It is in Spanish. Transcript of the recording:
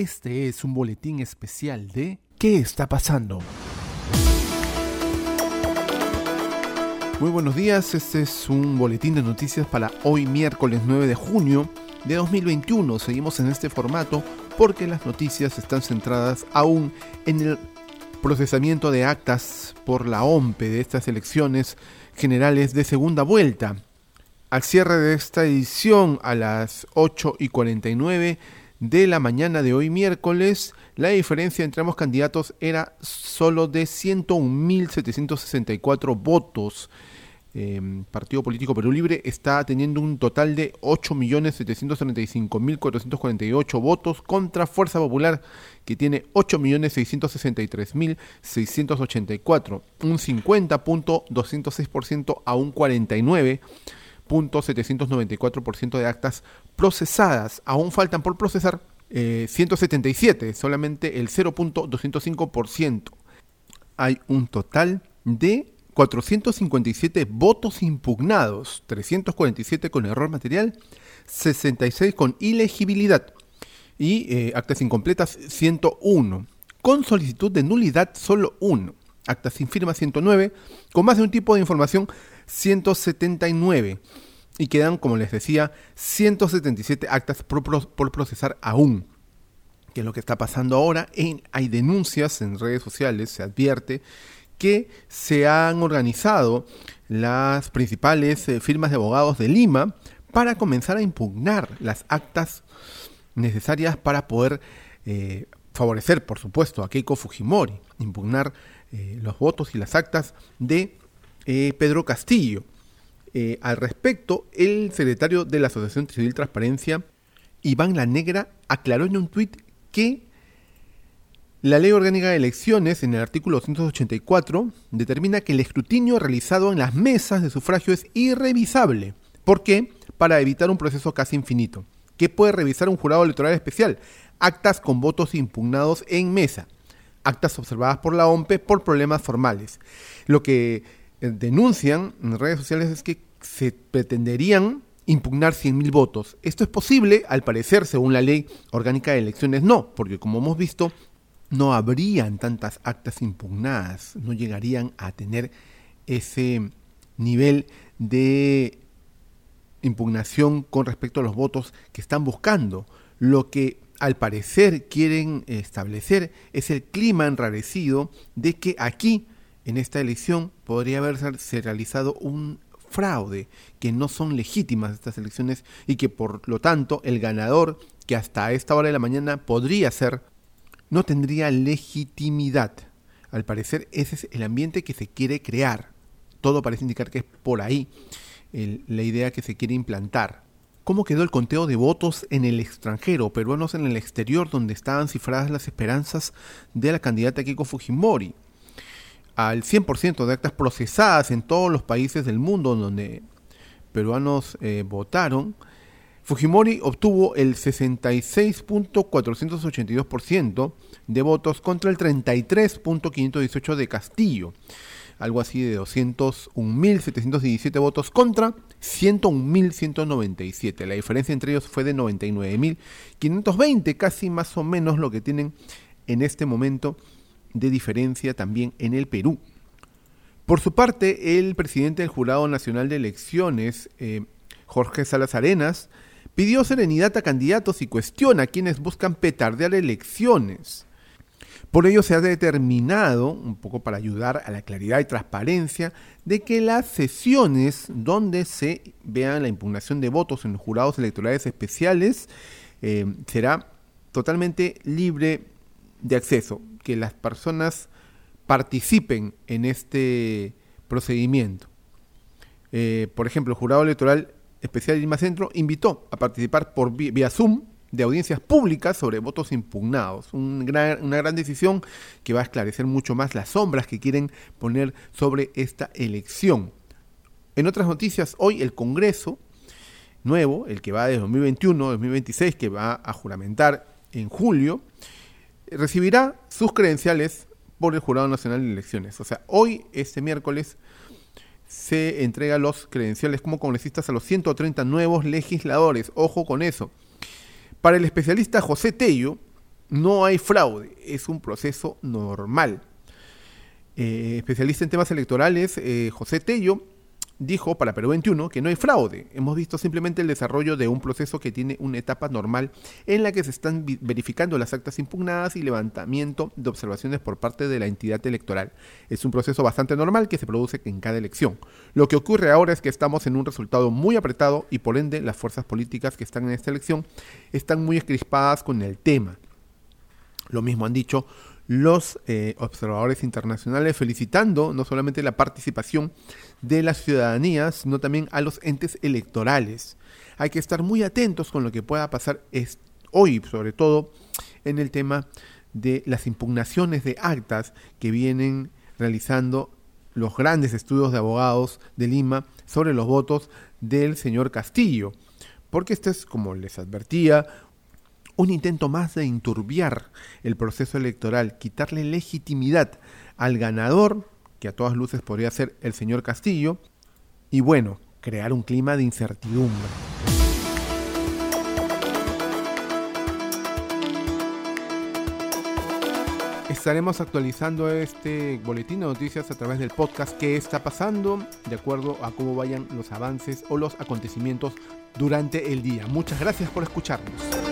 Este es un boletín especial de ¿Qué está pasando? Muy buenos días, este es un boletín de noticias para hoy miércoles 9 de junio de 2021. Seguimos en este formato porque las noticias están centradas aún en el procesamiento de actas por la OMPE de estas elecciones generales de segunda vuelta. Al cierre de esta edición a las 8 y 49 de la mañana de hoy miércoles, la diferencia entre ambos candidatos era solo de 101.764 votos. Eh, Partido Político Perú Libre está teniendo un total de 8.735.448 votos contra Fuerza Popular que tiene 8.663.684, un 50.206% a un 49 .794% de actas procesadas. Aún faltan por procesar 177, eh, solamente el 0.205%. Hay un total de 457 votos impugnados, 347 con error material, 66 con ilegibilidad y eh, actas incompletas 101. Con solicitud de nulidad solo 1. Actas sin firma 109. Con más de un tipo de información 179 y quedan, como les decía, 177 actas por, procesar aún. Que es lo que está pasando ahora, en, hay denuncias en redes sociales, se advierte que se han organizado las principales eh, firmas de abogados de Lima para comenzar a impugnar las actas necesarias para poder eh, favorecer, por supuesto, a Keiko Fujimori, impugnar eh, los votos y las actas de Pedro Castillo. Eh, al respecto, el secretario de la Asociación Civil Transparencia, Iván La Negra, aclaró en un tuit que la Ley Orgánica de Elecciones, en el artículo 284, determina que el escrutinio realizado en las mesas de sufragio es irrevisable. ¿Por qué? Para evitar un proceso casi infinito. ¿Qué puede revisar un jurado electoral especial? Actas con votos impugnados en mesa. Actas observadas por la OMPE por problemas formales. Lo que denuncian en redes sociales es que se pretenderían impugnar 100.000 votos. Esto es posible, al parecer, según la ley orgánica de elecciones, no, porque como hemos visto, no habrían tantas actas impugnadas, no llegarían a tener ese nivel de impugnación con respecto a los votos que están buscando. Lo que al parecer quieren establecer es el clima enrarecido de que aquí en esta elección podría haberse realizado un fraude, que no son legítimas estas elecciones y que por lo tanto el ganador, que hasta esta hora de la mañana podría ser, no tendría legitimidad. Al parecer ese es el ambiente que se quiere crear. Todo parece indicar que es por ahí la idea que se quiere implantar. ¿Cómo quedó el conteo de votos en el extranjero, peruanos en el exterior, donde estaban cifradas las esperanzas de la candidata Keiko Fujimori? Al 100% de actas procesadas en todos los países del mundo donde peruanos eh, votaron, Fujimori obtuvo el 66.482% de votos contra el 33.518 de Castillo, algo así de 201.717 votos contra 101.197. La diferencia entre ellos fue de 99.520, casi más o menos lo que tienen en este momento de diferencia también en el Perú. Por su parte, el presidente del Jurado Nacional de Elecciones, eh, Jorge Salas Arenas, pidió serenidad a candidatos y cuestiona a quienes buscan petardear elecciones. Por ello se ha determinado, un poco para ayudar a la claridad y transparencia, de que las sesiones donde se vean la impugnación de votos en los jurados electorales especiales eh, será totalmente libre de acceso que las personas participen en este procedimiento. Eh, por ejemplo, el Jurado Electoral Especial Lima Centro invitó a participar por vía Zoom de audiencias públicas sobre votos impugnados. una gran decisión que va a esclarecer mucho más las sombras que quieren poner sobre esta elección. En otras noticias, hoy el Congreso nuevo, el que va de 2021 2026, que va a juramentar en julio, recibirá sus credenciales por el Jurado Nacional de Elecciones. O sea, hoy, este miércoles, se entrega los credenciales como congresistas a los 130 nuevos legisladores. Ojo con eso. Para el especialista José Tello, no hay fraude, es un proceso normal. Eh, especialista en temas electorales, eh, José Tello, dijo para Perú 21 que no hay fraude. Hemos visto simplemente el desarrollo de un proceso que tiene una etapa normal en la que se están verificando las actas impugnadas y levantamiento de observaciones por parte de la entidad electoral. Es un proceso bastante normal que se produce en cada elección. Lo que ocurre ahora es que estamos en un resultado muy apretado y por ende las fuerzas políticas que están en esta elección están muy escrispadas con el tema. Lo mismo han dicho los eh, observadores internacionales felicitando no solamente la participación de la ciudadanía, sino también a los entes electorales. Hay que estar muy atentos con lo que pueda pasar hoy, sobre todo en el tema de las impugnaciones de actas que vienen realizando los grandes estudios de abogados de Lima sobre los votos del señor Castillo. Porque esto es, como les advertía, un intento más de enturbiar el proceso electoral, quitarle legitimidad al ganador, que a todas luces podría ser el señor Castillo, y bueno, crear un clima de incertidumbre. Estaremos actualizando este boletín de noticias a través del podcast que está pasando, de acuerdo a cómo vayan los avances o los acontecimientos durante el día. Muchas gracias por escucharnos.